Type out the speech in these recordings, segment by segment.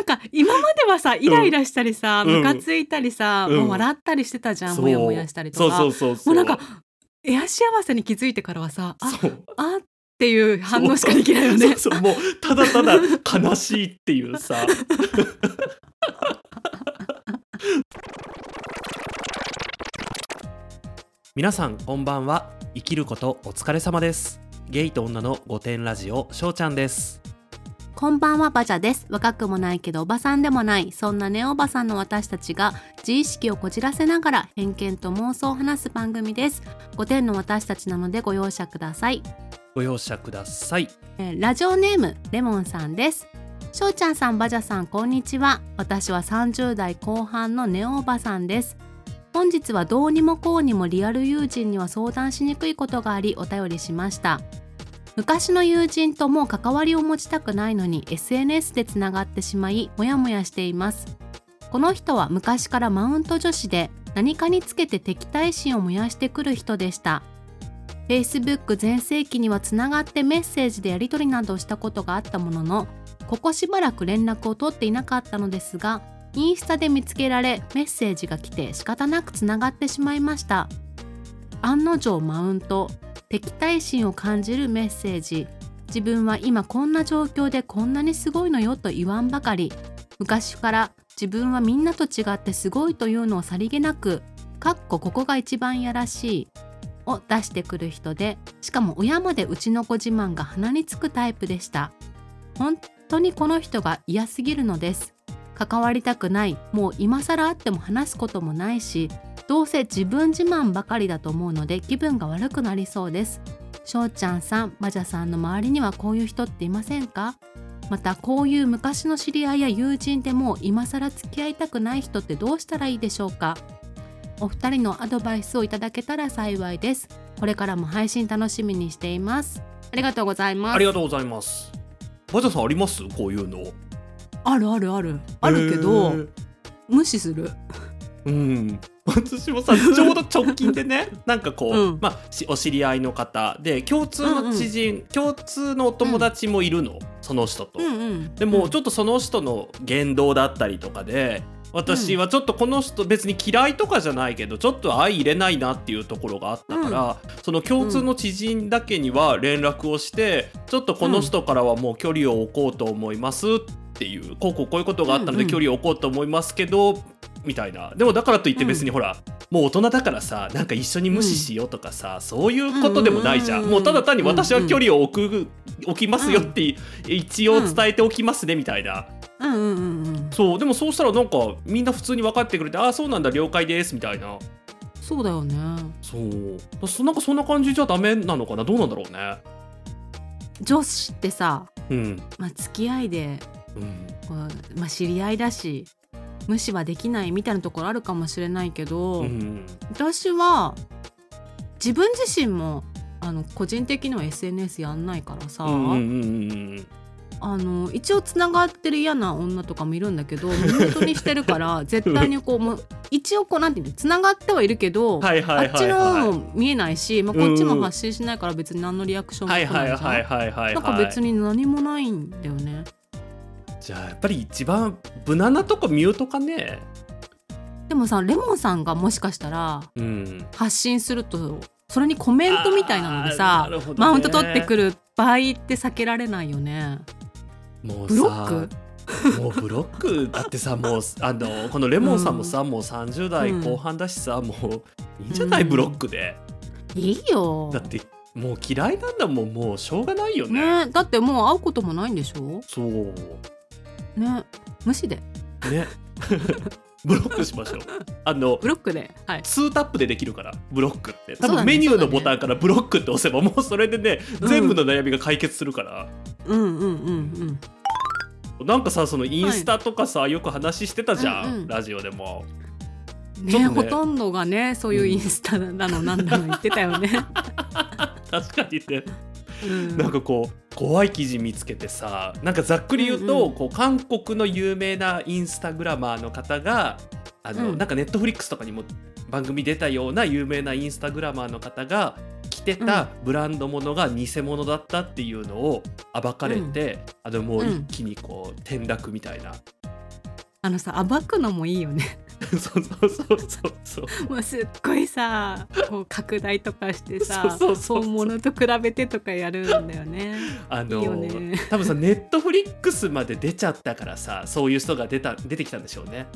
なんか今まではさイライラしたりさ、うん。ムカついたりさ、うん。もう笑ったりしてたじゃん、そう。もやもやしたりとそうかそうそうそう。もうなんかエア幸せに気づいてからはさああっていう反応しかできないよね。そう。そうもうただただ悲しいっていうさ。皆さんこんばんは。生きることお疲れ様です。ゲイと女の御殿ラジオしょうちゃんですこんばんはバジャです。若くもないけどおばさんでもない。そんなネオおばさんの私たちが自意識をこじらせながら偏見と妄想を話す番組です。5点の私たちなのでご容赦ください、ご容赦くださいえーラジオネームレモンさんです。しょうちゃんさんバジャさんこんにちは。私は30代後半のネオおばさんです。本日はどうにもこうにもリアル友人には相談しにくいことがありお便りしました。昔の友人ともう関わりを持ちたくないのに SNS でつながってしまいモヤモヤしています。この人は昔からマウント女子で何かにつけて敵対心を燃やしてくる人でした。Facebook 全盛期にはつながってメッセージでやり取りなどをしたことがあったもののここしばらく連絡を取っていなかったのですがインスタで見つけられメッセージが来て仕方なくつながってしまいました。案の定マウント。敵対心を感じるメッセージ。自分は今こんな状況でこんなにすごいのよと言わんばかり。昔から自分はみんなと違ってすごいというのをさりげなく。かっこここが一番やらしい。を出してくる人でしかも親までうちの子自慢が鼻につくタイプでした。本当にこの人が嫌すぎるのです。関わりたくない。もう今更会っても話すこともないし。どうせ自分自慢ばかりだと思うので気分が悪くなりそうです。しょうちゃんさんバジャさんの周りにはこういう人っていませんか？またこういう昔の知り合いや友人でも今更付き合いたくない人ってどうしたらいいでしょうか？お二人のアドバイスをいただけたら幸いです。これからも配信楽しみにしています。ありがとうございます。ありがとうございます。バジャさんあります？こういうの。あるあるある。あるけど、無視する。うん、私もさちょうど直近でねなんかこう、うん。まあしお知り合いの方で共通の知人、共通のお友達もいるの、その人と。うんうん。でもちょっとその人の言動だったりとかで私はちょっとこの人別に嫌いとかじゃないけどちょっと相入れないなっていうところがあったから、その共通の知人だけには連絡をして、ちょっとこの人からはもう距離を置こうと思いますっていうこうこうこういうことがあったのでうんうん。距離を置こうと思いますけど、みたいな。でもだからといって別にほら、もう大人だからさなんか一緒に無視しようとかさ、そういうことでもないじゃん,、うんうんもうただ単に私は距離を置く、置きますよって一応伝えておきますねみたいな。うんうんうんうんそうでもそうしたらなんかみんな普通に分かってくれて「ああそうなんだ了解です」みたいな。そうだよね。そう。そなんかそんな感じじゃダメなのかな？どうなんだろうね。女子ってさ、うん。まあ、付き合いでうん。まあ、知り合いだし無視はできないみたいなところあるかもしれないけど、うん私は自分自身もあの個人的には SNS やんないからさ、あの一応つながってる嫌な女とかもいるんだけどミュートにしてるから 絶対にこうもう一応こうなんていうのつながってはいるけど、あっちのも見えないし、まあ、こっちも発信しないから別に何のリアクションもないじゃん、なんか別に何もないんだよね。じゃあやっぱり一番無難なとこミュートかね。でもさレモンさんがもしかしたらうん。発信するとそれにコメントみたいなのであーさ、なるほどね。マウント取ってくる場合って避けられないよね。もうブロさッもうブロック？だってさもうあのこのレモンさんもさ、もう30代後半だしさ、もういいんじゃない、うんブロックで。いいよ。だってもう嫌いなんだもんもうしょうがないよね。ね。だってもう会うこともないんでしょ？そうね。無視で。ね。ブロックしましょう。あのブロックで。はい。2タップでできるからブロックって。多分メニューのボタンからブロックって押せばもうそれでね、うん。全部の悩みが解決するから。うんうんうんうん。なんかさそのインスタとかさ、よく話してたじゃん、うんうん。ラジオでも。ねね。ほとんどがねそういうインスタなのなんだの言ってたよね。確かにね。うん。なんかこう怖い記事見つけてさなんかざっくり言うと、うんうん。こう韓国の有名なインスタグラマーの方があの、うん。なんかネットフリックスとかにも番組出たような有名なインスタグラマーの方が着てたブランド物が偽物だったっていうのを暴かれて、あのもう一気にこう転落みたいな。あのさ暴くのもいいよね そうそうそうそうそう。もうすっごいさこう拡大とかしてさ 本物と比べてとかやるんだよね。あのいいよね。多分さネットフリックスまで出ちゃったからさそういう人が出た出てきたんでしょうね。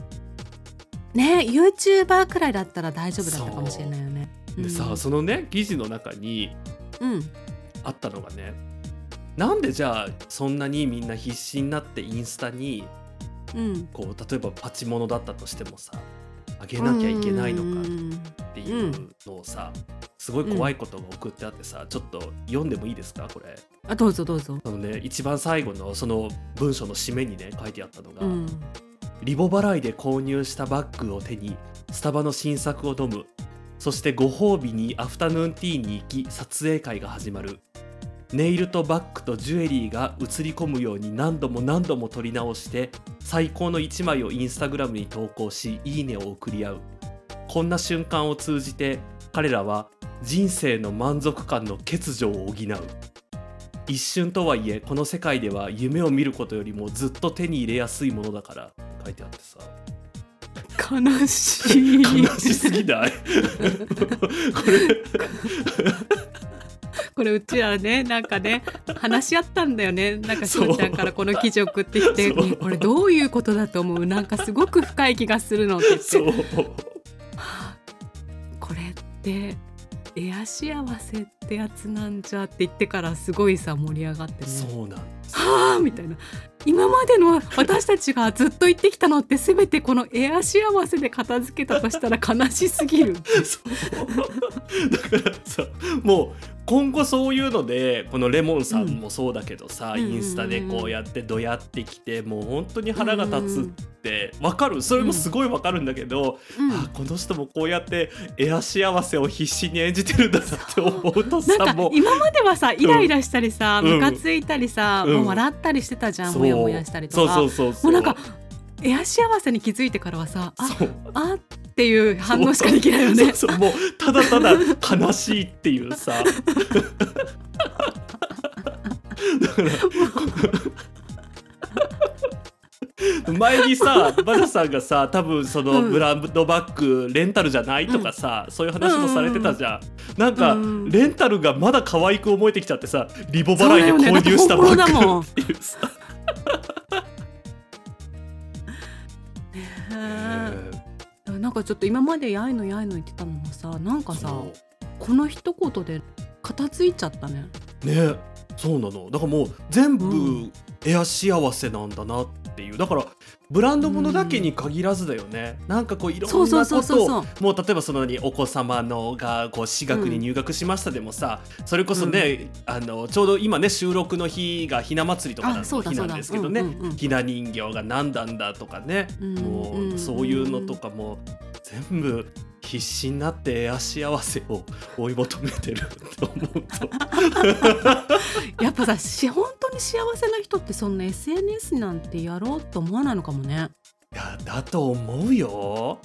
ね YouTuber くらいだったら大丈夫だったかもしれないよね。でさ、そのね記事の中にうん。あったのがねなんでじゃあそんなにみんな必死になってインスタにうん。こう例えばパチモノだったとしてもさあげなきゃいけないのかっていうのをさすごい怖いことが送ってあってさちょっと読んでもいいですかこれ。あどうぞどうぞ。あのね一番最後のその文章の締めにね書いてあったのが、うん。リボ払いで購入したバッグを手にスタバの新作を飲む。そしてご褒美にアフタヌーンティーに行き撮影会が始まるネイルとバッグとジュエリーが映り込むように何度も何度も撮り直して最高の1枚をインスタグラムに投稿しいいねを送り合う。こんな瞬間を通じて彼らは人生の満足感の欠如を補う。一瞬とはいえこの世界では夢を見ることよりもずっと手に入れやすいものだから書いてあってさ。悲しい。悲しすぎない？これこれうちらねなんかね話し合ったんだよね。なんかしそうょうちゃんからこの記事送ってきて、これどういうことだと思う？なんかすごく深い気がするのって言って。そう。はあこれってエア幸せってやつなんじゃって言ってからすごいさ盛り上がってね。そうなんはあみたいな。今までの私たちがずっと言ってきたのって全てこのエア幸せで片付けたとしたら悲しすぎる。だからさもう今後そういうのでこのレモンさんもそうだけどさ、うん。インスタでこうやってどやってきてもう本当に腹が立つってわかる。それもすごいわかるんだけど、うん。あこの人もこうやってエア幸せを必死に演じてるんだなって思うとなんかさもう。今まではさイライラしたりさうん。ムカついたりさ、うんもう笑ったりしてたじゃん、もやもやしたりとそうかそうそうそう。もうなんかエア幸せに気づいてからはさああっていう反応しかできないよね。そう。そうもうただただ悲しいっていうさ。だから前にさバナさんがさ多分そのうん。ブランドバッグレンタルじゃないとかさ、そういう話もされてたじゃん、なんか、うん。レンタルがまだ可愛く思えてきちゃってさリボ払いで購入したバだって本物だもん。ッグっていうさ、ねなんかちょっと今までやいのやいの言ってたのもさなんかさそこの一言で片付いちゃったね。うねそうなの。だからもう全部うん。エア幸せなんだなっていう。だからブランド物だけに限らずだよね、なんかこういろんなことをもう例えばそのにお子様のがこう私学に入学しましたでもさ、それこそね、あのちょうど今ね収録の日がひな祭りとかあの日なんだですけどね、うんうんうんひな人形が何なんだとかね、うんもうんうそういうのとかも全部必死になってエア幸せを追い求めてると思うと やっぱさし本当に幸せな人ってそんな SNS なんてやろうと思わないのかもねいやだと思うよ。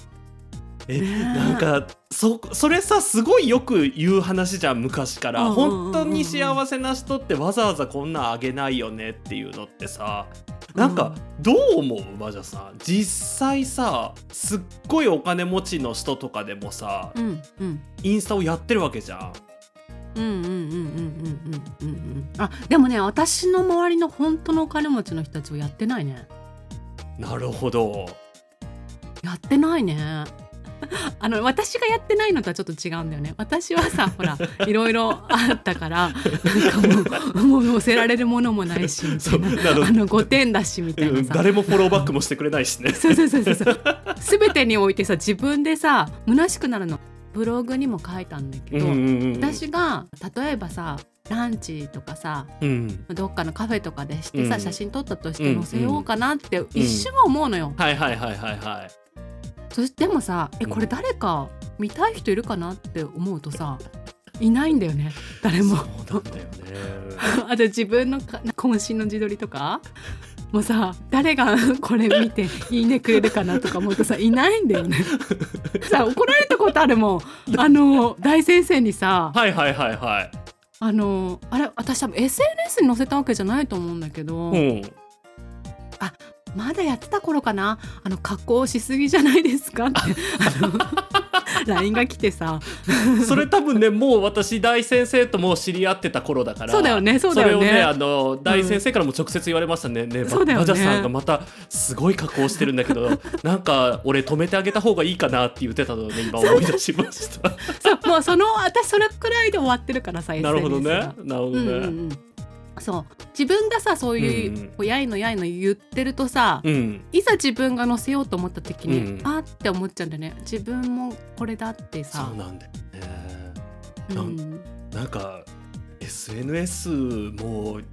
え、なんかそそれさすごいよく言う話じゃん昔から、うんうんうんうん。本当に幸せな人ってわざわざこんなんあげないよねっていうのってさ。なんかどう思うマジャさん？実際さすっごいお金持ちの人とかでもさうんうん。インスタをやってるわけじゃん。うんうんうんうんうんうんうんうん。あでもね私の周りの本当のお金持ちの人たちはやってないね。なるほど。やってないね あの私がやってないのとはちょっと違うんだよね。私はさ ほらいろいろあったからなんかもうもう載せられるものもないしみたそいうなあの5点だしみたいなさ。誰もフォローバックもしてくれないしね。そうそうそうそう。そう全てにおいてさ自分でさ虚しくなるの。ブログにも書いたんだけど、うんうんうん私が例えばさランチとかさうん。どっかのカフェとかでしてさ、うん。写真撮ったとして載せようかなって一瞬は思うのよ。はいはいはいはいはい。そしてでもさえうんこれ誰か見たい人いるかなって思うとさいないんだよね誰も。そうなんだよね。あと自分のか渾身の自撮りとか？もうさ誰が これ見て「いいね」くれるかなとか思うとさいないんだよね。さ怒られたことあるもんあの大先生にさはいはいはいはい。あのあれ私多分 SNS に載せたわけじゃないと思うんだけど、うん。まだやってた頃かな？あの加工しすぎじゃないですか？って。LINE が来てさ。それ多分ねもう私大先生ともう知り合ってた頃だから。そうだよねそうだよね。それをねあの大先生からも直接言われましたね、ねそうだよね。バジャさんがまたすごい加工してるんだけど なんか俺止めてあげた方がいいかなって言ってたのをね今思い出しました。そうもうその私それくらいで終わってるからさなるほどね。が。なるほどね、うんうんうんそう。自分がさそういう、うんやいのやいの言ってるとさ、うん。いざ自分が載せようと思った時に、うん。あって思っちゃうんだよね。自分もこれだってそさうなんだよね。うなんんなんか SNS もう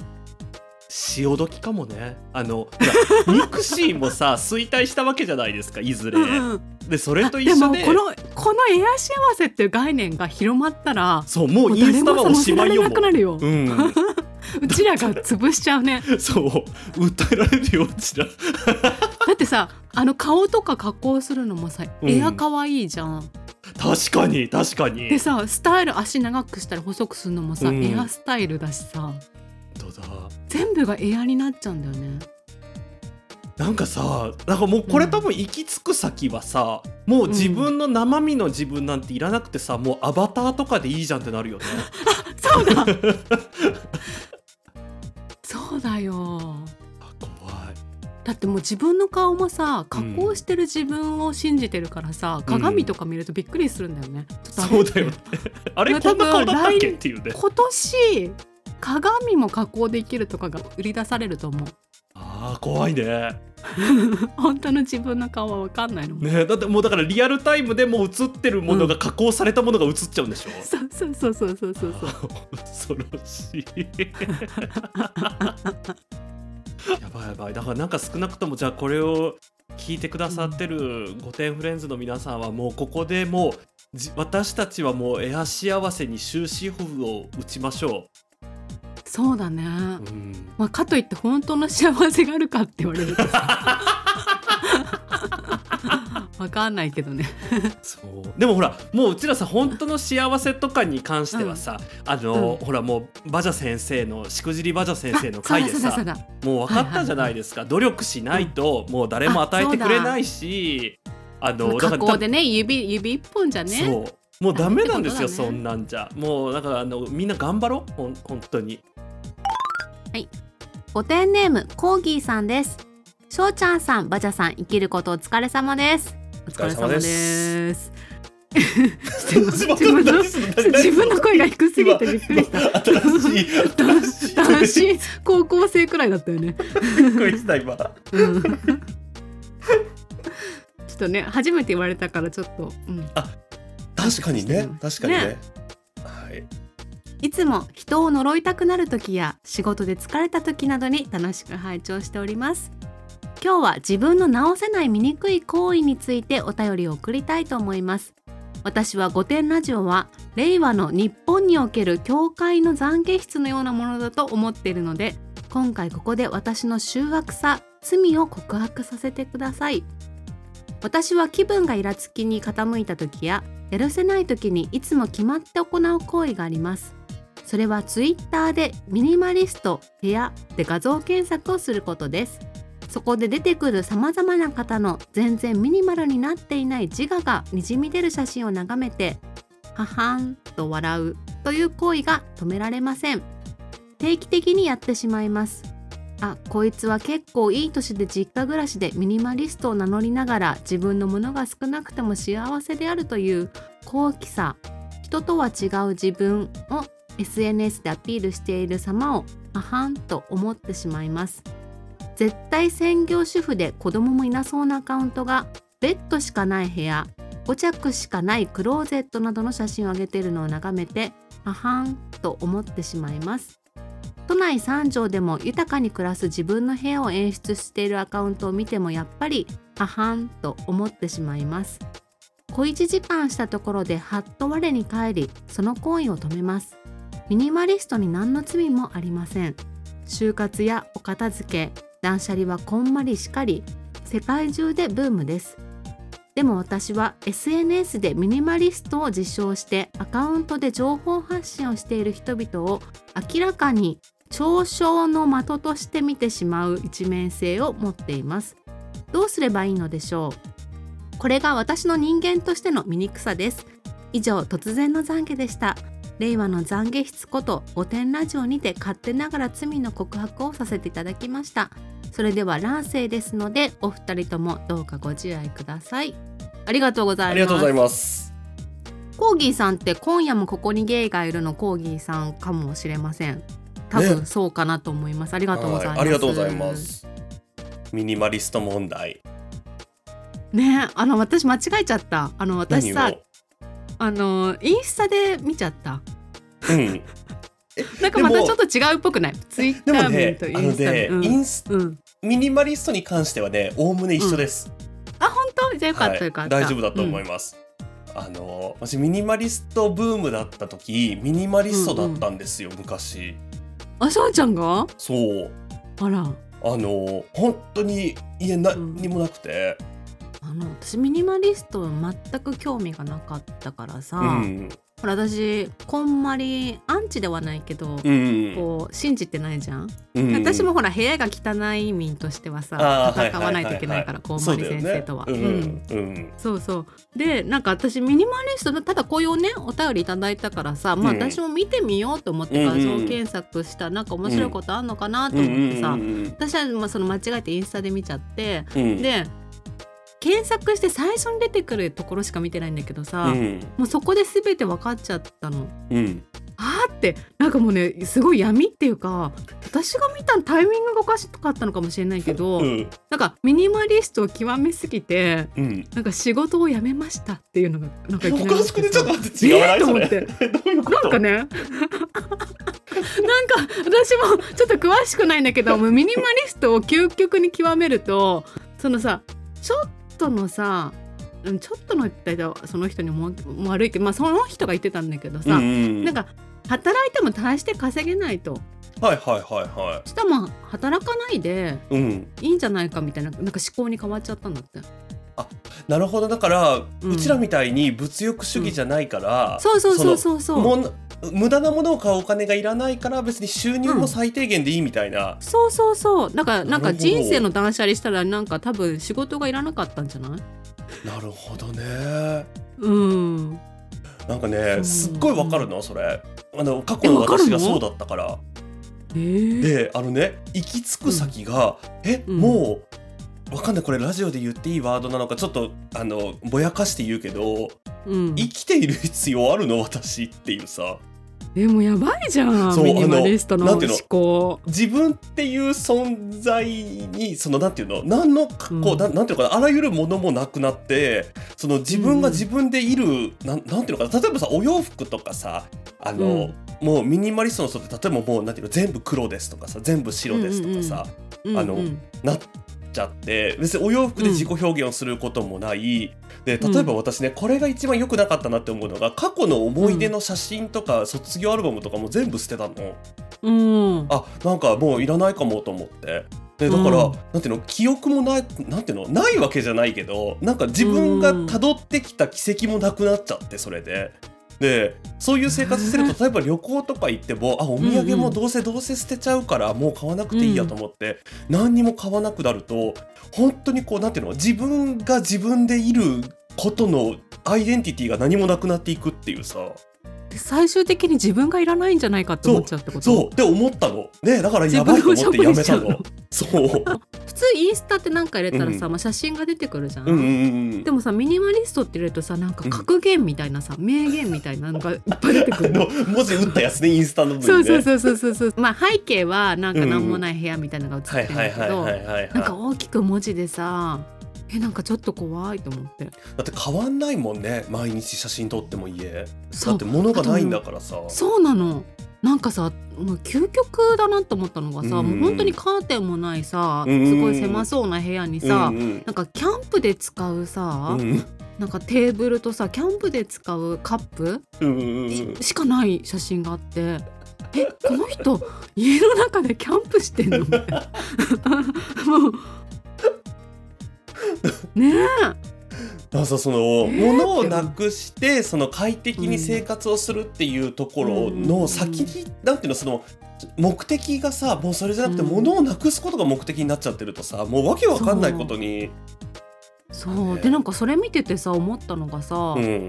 潮時かもね。あの mixi もさ衰退したわけじゃないですかいずれ、うんうん。でそれと一で緒で。もこのこのエア幸せっていう概念が広まったらそうもうインスタはおしまいよもう、うん、うちらが潰しちゃうね。そう。訴えられるようちら。だってさあの顔とか加工するのもさ、うん。エア可愛いじゃん。確かに確かに。でさスタイル足長くしたり細くするのもさ、うん。エアスタイルだしさ。全部がエアになっちゃうんだよね。なんかさなんかもうこれ多分行き着く先はさ、もう自分の生身の自分なんていらなくてさもうアバターとかでいいじゃんってなるよね。そうだ だよ。あ怖い。だってもう自分の顔もさ加工してる自分を信じてるからさ、鏡とか見るとびっくりするんだよね、ちょっとあれそうだよね。あれこんな顔だったっけっていうね。今年鏡も加工できるとかが売り出されると思う。あー怖いね。本当の自分の顔は分かんないの、ねだってもうだからリアルタイムでもう映ってるものが加工されたものが映っちゃうんでしょ、そうそうそうそうそうそうそう。恐ろしい。やばいやばい。だからなんか少なくともじゃあこれを聞いてくださってる御殿フレンズの皆さんはもうここでもうじ私たちはもうエア幸せに終止符を打ちましょそうだね、う、うん、まあ、かといって本当の幸せがあるかって言われると。さ分かんないけどね。そう。でもほらもううちらさ本当の幸せとかに関してはさ、あの、ほらもうバジャ先生のしくじりバジャ先生の回でさもう分かったじゃないですか、努力しないともう誰も与えてくれないし、あそのの加工でね指指一本じゃね？そう。もうダメなんですよ、ね。そんなんじゃ。もうだからあのみんな頑張ろうほん本当に御殿ネームコーギーさんです。しょうちゃんさんバジャさん生きることお疲れ様です。お疲れ様です。自分の自分の声が低すぎてびっくりした。新しい高校生くらいだったよね、びっくりした今。うん。ちょっとね初めて言われたからちょっと、うん、確かにね。確かにね。ね。はいいつも人を呪いたくなる時や仕事で疲れた時などに楽しく拝聴しております。今日は自分の直せない醜い行為についてお便りを送りたいと思います。私は御殿ラジオは令和の日本における教会の懺悔室のようなものだと思っているので今回ここで私の醜悪さ罪を告白させてください。私は気分がイラつきに傾いた時ややるせない時にいつも決まって行う行為があります。それはツイッターでミニマリスト部屋で画像検索をすることです。そこで出てくる様々な方の全然ミニマルになっていない自我がにじみ出る写真を眺めてははんと笑うという行為が止められません。定期的にやってしまいます。あこいつは結構いい年で実家暮らしでミニマリストを名乗りながら自分のものが少なくても幸せであるという好奇さ。人とは違う自分を SNS でアピールしている様をあはんと思ってしまいます。絶対専業主婦で子供もいなそうなアカウントがベッドしかない部屋5着しかないクローゼットなどの写真を上げているのを眺めてあはんと思ってしまいます。都内3条でも豊かに暮らす自分の部屋を演出しているアカウントを見てもやっぱりあはんと思ってしまいます。小1時間したところではっと我に返りその行為を止めます。ミニマリストに何の罪もありません。就活やお片付け断捨離はこんまりしかり世界中でブームです。でも私は SNS でミニマリストを自称してアカウントで情報発信をしている人々を明らかに嘲笑の的として見てしまう一面性を持っています。どうすればいいのでしょう。これが私の人間としての醜さです。以上突然の懺悔でした。令和の懺悔室こと御殿ラジオにて勝手ながら罪の告白をさせていただきました。それでは乱世ですのでお二人ともどうかご自愛ください。ありがとうございます。ありがとうございます。コーギーさんって今夜もここにゲイがいるのコーギーさんかもしれません。多分ね。そうかなと思います、ありがとうございます、はい。ありがとうございます。ミニマリスト問題。ね。あの私間違えちゃった。あの私さあのインスタで見ちゃった。うん。なんかまたちょっと違うっぽくない？ツイッタでもねー面とインスタ面、うん。インスうん。ミニマリストに関してはねおおむね一緒です、あ本当？じゃあよかった、はいよかった。大丈夫だと思いまます、あの私ミニマリストブームだった時ミニマリストだったんですよ、昔。す、あしょうちゃんが？そう。あら。あの本当に家何にもなくて、あの私ミニマリスト全く興味がなかったからさ、うん。ほら私こんまりアンチではないけど、うん。こう信じてないじゃん、うん。私もほら部屋が汚い民としてはさ戦わないといけないからこんまり先生とは。そうだようん。ねうん。うん。そうそう。でなんか私ミニマリストのただこういうねお便りいただいたからさ、まあうん。私も見てみようと思って画像検索したなんか面白いことあんのかなと思ってさ、うん私はまあその間違えてインスタで見ちゃってで検索して最初に出てくるところしか見てないんだけどさ、うん。もうそこで全て分かっちゃったの。うん。あーってなんかもうねすごい闇っていうか私が見たタイミングがおかしかったのかもしれないけど、うん。なんかミニマリストを極めすぎてうん。なんか仕事を辞めましたっていうのがなんかいきなりおかしくてちょっと待って違わないそれ。えーと思って。どういうこと？なんかねなんか私もちょっと詳しくないんだけどもうミニマリストを究極に極めるとそのさちょっとのさうんちょっとのって言ったらその人にもも悪いけど、まあ、その人が言ってたんだけどさ、うんなんか働いても大して稼げないと。はいはいはいはそしたらまあ働かないでいうん。いいんじゃないかみたいななんか思考に変わっちゃったんだって。なるほど。だから、ううんちらみたいに物欲主義じゃないから、そうそうそうそうそう。もん無駄なものを買うお金がいらないから別に収入も最低限でいいみたいな、そうそうそう。だからなんか人生の断捨離したらなんか多分仕事がいらなかったんじゃない？なるほどね。うん。なんかねすっごいわかるの？それ。あの過去の私がそうだったから。えー、であのね行き着く先が、え、うん。もうわかんない。これラジオで言っていいワードなのかちょっとあのぼやかして言うけど、うん、生きている必要あるの？私っていうさ。でもやばいじゃん。そうミニマリストの思考。自分っていう存在にそのなんていうの？何のこう、うん。なんなんていうのかな？あらゆるものもなくなってその自分が自分でいる、なんなんていうのかな？例えばさお洋服とかさあの、うん。もうミニマリストの人って例えばもうなんていうの？全部黒ですとかさ全部白ですとかさ、あのうんうん。なっちゃって別にお洋服で自己表現をすることもない、で例えば私ねこれが一番良くなかったなって思うのが過去の思い出の写真とか、卒業アルバムとかも全部捨てたの。うん。あなんかもういらないかもと思って。でだから、うん。なんていうの記憶もないなんていうのないわけじゃないけどなんか自分が辿ってきた軌跡もなくなっちゃってそれで。でそういう生活してると例えば旅行とか行ってもあお土産もどうせどうせ捨てちゃうからもう買わなくていいやと思って、何にも買わなくなると本当にこうなんていうの自分が自分でいることのアイデンティティが何もなくなっていくっていうさ。で最終的に自分がいらないんじゃないかって思っちゃうってこと？そうって思ったの。ねだからやばいと思ってやめたのそう。普通インスタって何か入れたらさ、うん。まあ、写真が出てくるじゃん、うんうんうんでもさミニマリストって入れるとさなんか格言みたいなさ、名言みたいなのがいっぱい出てく ある文字打ったやつねインスタの部そうそうそうそうそうそう。まあ背景はなんか何もない部屋みたいなのが映ってるんだけどなんか大きく文字でさえなんかちょっと怖いと思って。だって変わんないもんね毎日写真撮っても家。だそう。って物がないんだからさ。そうなのなんかさもう究極だなと思ったのがさ、うん。もう本当にカーテンもないさ、うん。すごい狭そうな部屋にさ、うんうん。なんかキャンプで使うさ、うん。なんかテーブルとさキャンプで使うカップ、うんうんうんしかない写真があってえこの人家の中でキャンプしてんのみたいな。もう。ねえだからさその物をなくしてその快適に生活をするっていうところの先に、なんていうのその目的がさもうそれじゃなくてうん。物をなくすことが目的になっちゃってるとさもうわけわかんないことに。そう。でなんかそれ見ててさ思ったのがさ、うん。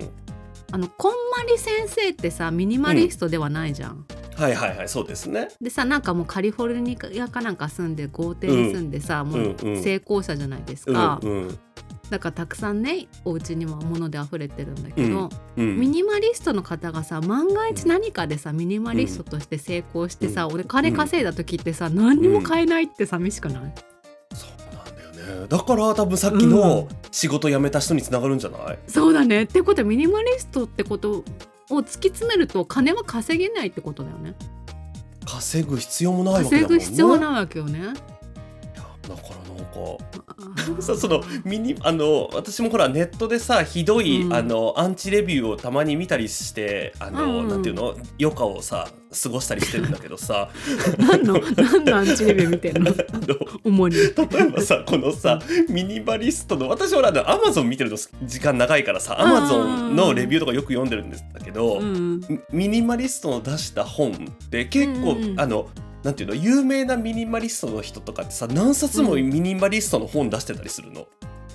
あのこんまり先生ってさミニマリストではないじゃん。はいはいはいそうですね。でさなんかもうカリフォルニアかなんか住んで豪邸に住んでさ、もううんうん。成功者じゃないですうんか、うんだからたくさんねお家には物で溢れてるんだけど、うんミニマリストの方がさ万が一何かでさミニマリストとして成功してさ、俺金稼いだ時ってさ何にも買えないって寂しくない、そうなんだよね。だから多分さっきの仕事辞めた人につながるんじゃない、そうだね。ってことはミニマリストってことを突き詰めると金は稼げないってことだよね。稼ぐ必要もないわけだもんね。稼ぐ必要はないわけよね。だからなん。かさそのミニあの私もほらネットでさひどい、うん。あのアンチレビューをたまに見たりしてあの、うんうん。なんていうの？余暇をさ過ごしたりしてるんだけどさ。何の何のアンチレビュー見てんの？主に。例えばさこのさミニマリストの私ほらアマゾン見てるの時間長いからさアマゾンのレビューとかよく読んでるんですだけど、うんミミニマリストの出した本って結構、うんうん。あのなんていうの有名なミニマリストの人とかってさ何冊もミニマリストの本出してたりするの。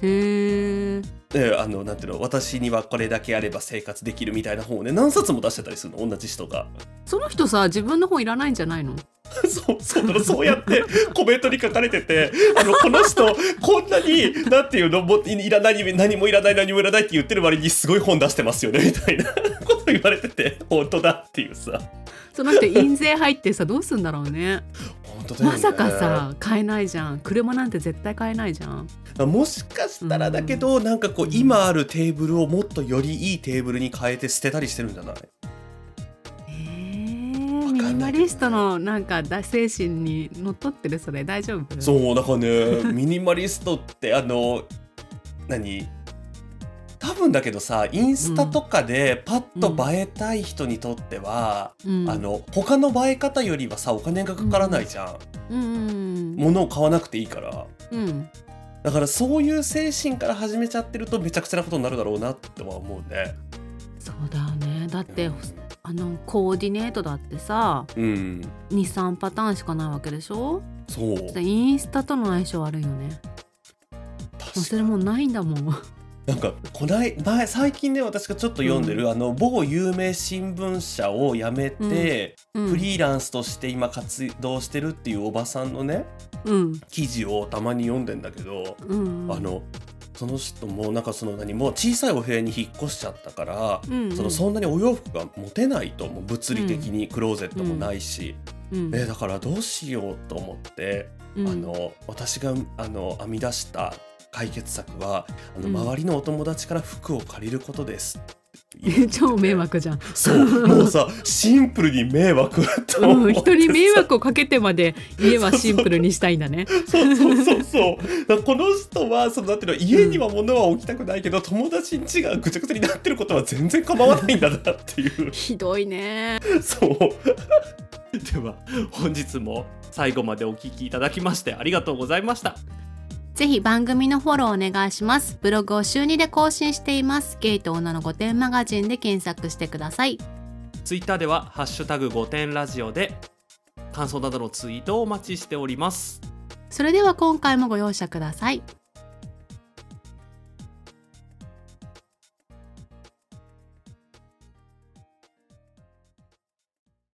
へえであのなんていうの私にはこれだけあれば生活できるみたいな本をね何冊も出してたりするの同じ人が。その人さ自分の本いらないんじゃないの？そうそうそうやってコメントに書かれててあのこの人こんなになんていうのもいいらない何もいらない何もいらないって言ってる割にすごい本出してますよねみたいなこと言われてて本当だっていうさその人印税入ってさどうすんだろうね。ね。まさかさ買えないじゃん。車なんて絶対買えないじゃん。もしかしたらだけど、なんかこう今あるテーブルをもっとよりいいテーブルに変えて捨てたりしてるんじゃない？ミニマリストのなんか大精神にのっとってるそれ。大丈夫？そうだからねミニマリストってあの何？多分だけどさインスタとかでパッと映えたい人にとっては、うん、あの他の映え方よりはさお金がかからないじゃん、うんうん物を買わなくていいから。うん。だからそういう精神から始めちゃってるとめちゃくちゃなことになるだろうなっては思うね。そうだよね。だってあのコーディネートだってさうん。23パターンしかないわけでしょ？そう。インスタとの相性悪いよね。それもうないんだもんなんかこない前最近ね私がちょっと読んでる、あの某有名新聞社を辞めて、うん。フリーランスとして今活動してるっていうおばさんのねうん。記事をたまに読んでんだけど、うん。あのその人もなんかその何もう小さいお部屋に引っ越しちゃったから、うんうん。そのそんなにお洋服が持てないともう。物理的にクローゼットもないし、うん。えだからどうしようと思って、うん。あの私があの編み出した解決策はあの、うん周りのお友達から服を借りることです。超迷惑じゃん。そうもうさシンプルに迷惑と思うん、って人に迷惑をかけてまで家はシンプルにしたいんだね。そうそうそうそうだからこの人はそのなんていうの家には物は置きたくないけど、友達ん家がぐちゃぐちゃになってることは全然構わないんだなっていう ひどいね。そうでは本日も最後までお聞きいただきましてありがとうございましたぜひ番組のフォローお願いします。ブログを週2で更新しています。ゲイと女の御殿マガジンで検索してください。ツイッターでは「ハッシュタグ5点ラジオ」で感想などのツイートをお待ちしておりますそれでは今回もご容赦ください。